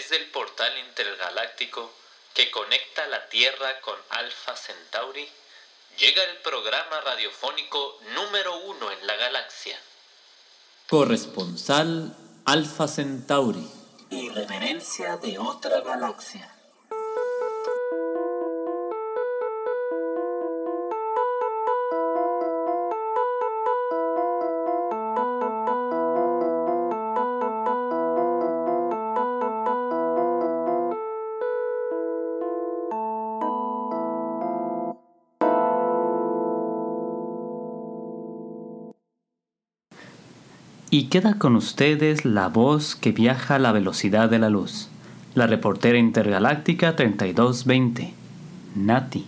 través del portal intergaláctico que conecta la Tierra con Alpha Centauri, llega el programa radiofónico número uno en la galaxia. Corresponsal Alpha Centauri. Irreverencia de otra galaxia. Y queda con ustedes la voz que viaja a la velocidad de la luz, la reportera intergaláctica 3220, Nati.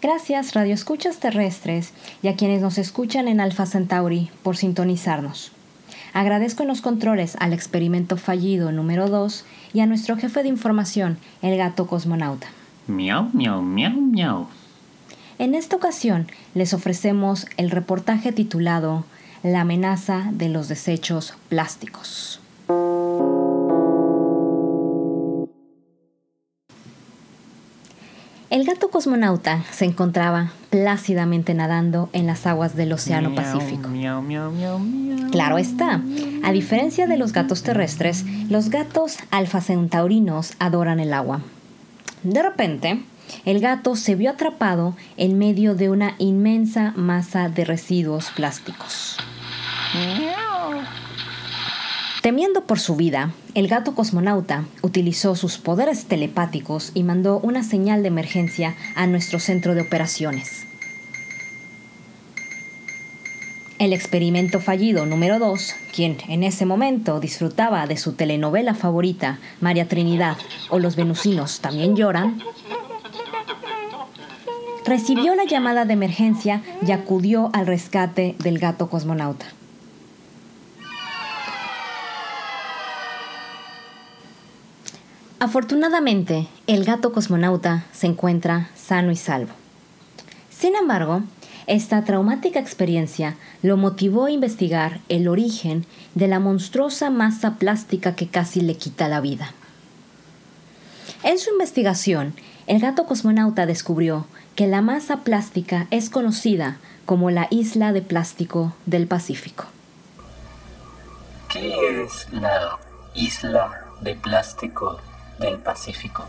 Gracias, radioescuchas terrestres y a quienes nos escuchan en Alpha Centauri por sintonizarnos. Agradezco en los controles al experimento fallido número 2 y a nuestro jefe de información, el gato cosmonauta. Miau, miau, miau, miau. En esta ocasión les ofrecemos el reportaje titulado La amenaza de los desechos plásticos. El gato cosmonauta se encontraba plácidamente nadando en las aguas del Océano Pacífico. Miau, miau, miau, miau. Claro está, a diferencia de los gatos terrestres, los gatos alfa centaurinos adoran el agua. De repente, el gato se vio atrapado en medio de una inmensa masa de residuos plásticos. Temiendo por su vida, el gato cosmonauta utilizó sus poderes telepáticos y mandó una señal de emergencia a nuestro centro de operaciones. El experimento fallido número 2, quien en ese momento disfrutaba de su telenovela favorita, María Trinidad o Los Venusinos también lloran, recibió la llamada de emergencia y acudió al rescate del gato cosmonauta. Afortunadamente, el gato cosmonauta se encuentra sano y salvo. Sin embargo, esta traumática experiencia lo motivó a investigar el origen de la monstruosa masa plástica que casi le quita la vida. En su investigación, el gato cosmonauta descubrió que la masa plástica es conocida como la isla de plástico del Pacífico. ¿Qué es la isla de plástico del Pacífico?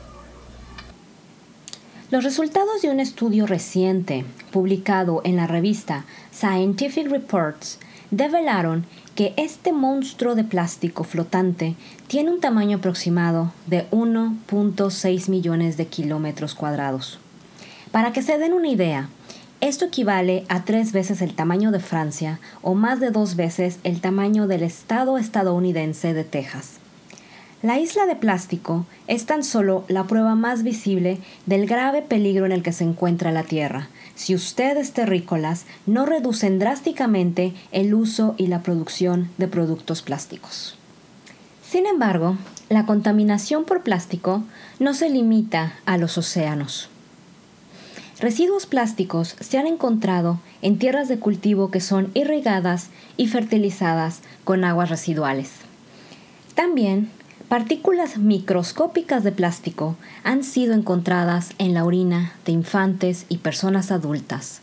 Los resultados de un estudio reciente publicado en la revista Scientific Reports develaron que este monstruo de plástico flotante tiene un tamaño aproximado de 1.6 millones de kilómetros cuadrados. Para que se den una idea, esto equivale a tres veces el tamaño de Francia o más de dos veces el tamaño del estado estadounidense de Texas. La isla de plástico es tan solo la prueba más visible del grave peligro en el que se encuentra la Tierra, si ustedes terrícolas no reducen drásticamente el uso y la producción de productos plásticos. Sin embargo, la contaminación por plástico no se limita a los océanos. Residuos plásticos se han encontrado en tierras de cultivo que son irrigadas y fertilizadas con aguas residuales. También Partículas microscópicas de plástico han sido encontradas en la orina de infantes y personas adultas,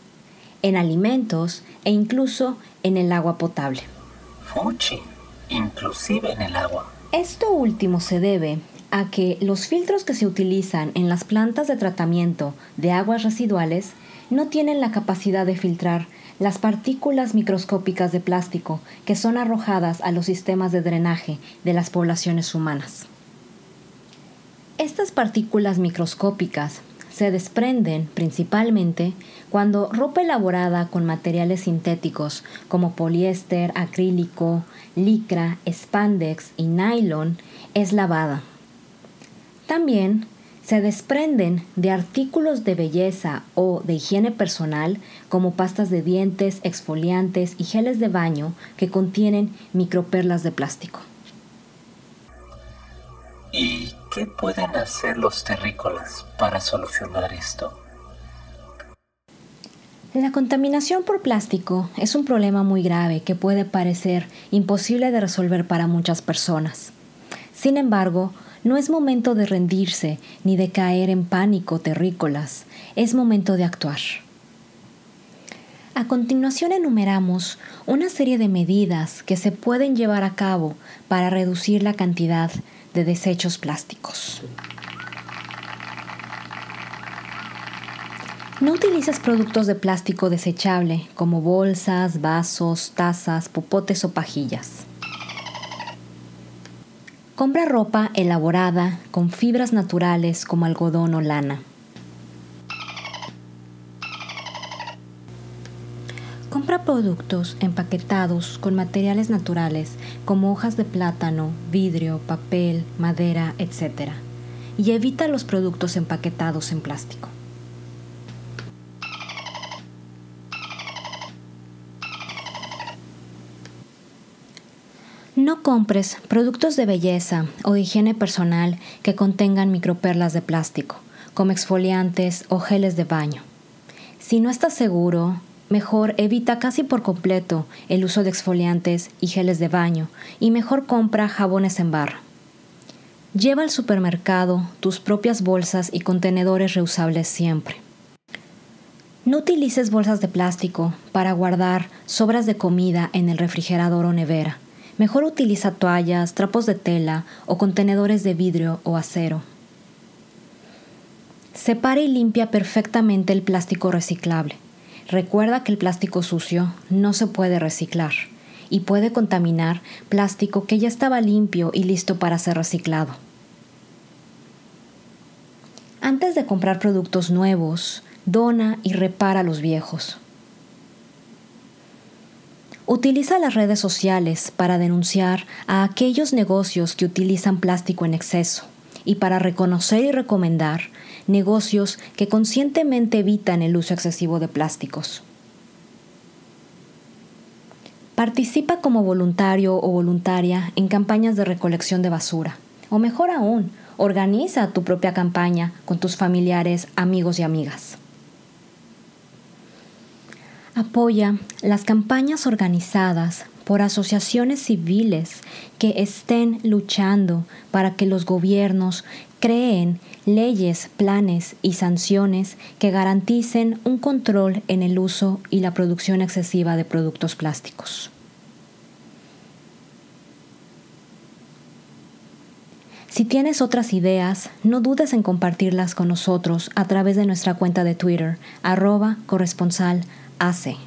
en alimentos e incluso en el agua potable. Fuchi, inclusive en el agua. Esto último se debe a que los filtros que se utilizan en las plantas de tratamiento de aguas residuales no tienen la capacidad de filtrar las partículas microscópicas de plástico que son arrojadas a los sistemas de drenaje de las poblaciones humanas. Estas partículas microscópicas se desprenden principalmente cuando ropa elaborada con materiales sintéticos como poliéster, acrílico, licra, spandex y nylon es lavada. También se desprenden de artículos de belleza o de higiene personal como pastas de dientes, exfoliantes y geles de baño que contienen microperlas de plástico. ¿Y qué pueden hacer los terrícolas para solucionar esto? La contaminación por plástico es un problema muy grave que puede parecer imposible de resolver para muchas personas. Sin embargo, no es momento de rendirse ni de caer en pánico terrícolas, es momento de actuar. A continuación enumeramos una serie de medidas que se pueden llevar a cabo para reducir la cantidad de desechos plásticos. No utilices productos de plástico desechable como bolsas, vasos, tazas, popotes o pajillas. Compra ropa elaborada con fibras naturales como algodón o lana. Compra productos empaquetados con materiales naturales como hojas de plátano, vidrio, papel, madera, etc. Y evita los productos empaquetados en plástico. No compres productos de belleza o higiene personal que contengan microperlas de plástico, como exfoliantes o geles de baño. Si no estás seguro, mejor evita casi por completo el uso de exfoliantes y geles de baño y mejor compra jabones en barra. Lleva al supermercado tus propias bolsas y contenedores reusables siempre. No utilices bolsas de plástico para guardar sobras de comida en el refrigerador o nevera Mejor utiliza toallas, trapos de tela o contenedores de vidrio o acero. Separa y limpia perfectamente el plástico reciclable. Recuerda que el plástico sucio no se puede reciclar y puede contaminar plástico que ya estaba limpio y listo para ser reciclado. Antes de comprar productos nuevos, dona y repara los viejos. Utiliza las redes sociales para denunciar a aquellos negocios que utilizan plástico en exceso y para reconocer y recomendar negocios que conscientemente evitan el uso excesivo de plásticos. Participa como voluntario o voluntaria en campañas de recolección de basura. O mejor aún, organiza tu propia campaña con tus familiares, amigos y amigas. Apoya las campañas organizadas por asociaciones civiles que estén luchando para que los gobiernos creen leyes, planes y sanciones que garanticen un control en el uso y la producción excesiva de productos plásticos. Si tienes otras ideas, no dudes en compartirlas con nosotros a través de nuestra cuenta de Twitter, arroba corresponsal hace.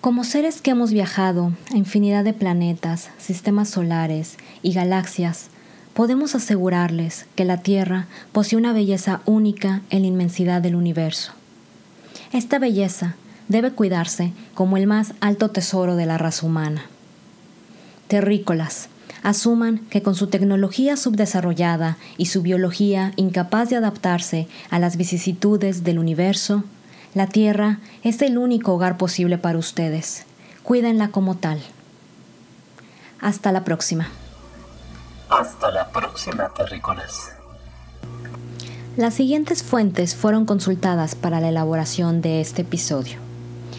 Como seres que hemos viajado a infinidad de planetas, sistemas solares y galaxias, podemos asegurarles que la Tierra posee una belleza única en la inmensidad del universo. Esta belleza debe cuidarse como el más alto tesoro de la raza humana. Terrícolas, asuman que con su tecnología subdesarrollada y su biología incapaz de adaptarse a las vicisitudes del universo, la Tierra es el único hogar posible para ustedes. Cuídenla como tal. Hasta la próxima. Hasta la próxima, terrícolas. Las siguientes fuentes fueron consultadas para la elaboración de este episodio.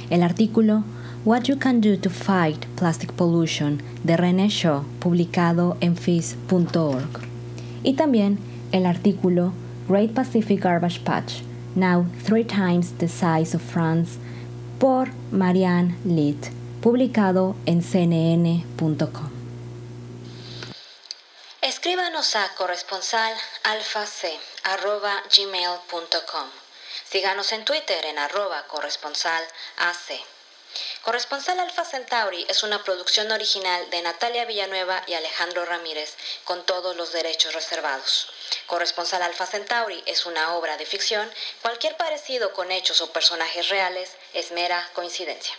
El artículo What You Can Do to Fight Plastic Pollution de René Shaw, publicado en FIS.org. Y también el artículo Great Pacific Garbage Patch, Now Three Times the Size of France, por Marianne Litt, publicado en cnn.com. Escríbanos a corresponsal Síganos en Twitter en arroba corresponsal Corresponsal Alfa Centauri es una producción original de Natalia Villanueva y Alejandro Ramírez, con todos los derechos reservados. Corresponsal Alfa Centauri es una obra de ficción, cualquier parecido con hechos o personajes reales es mera coincidencia.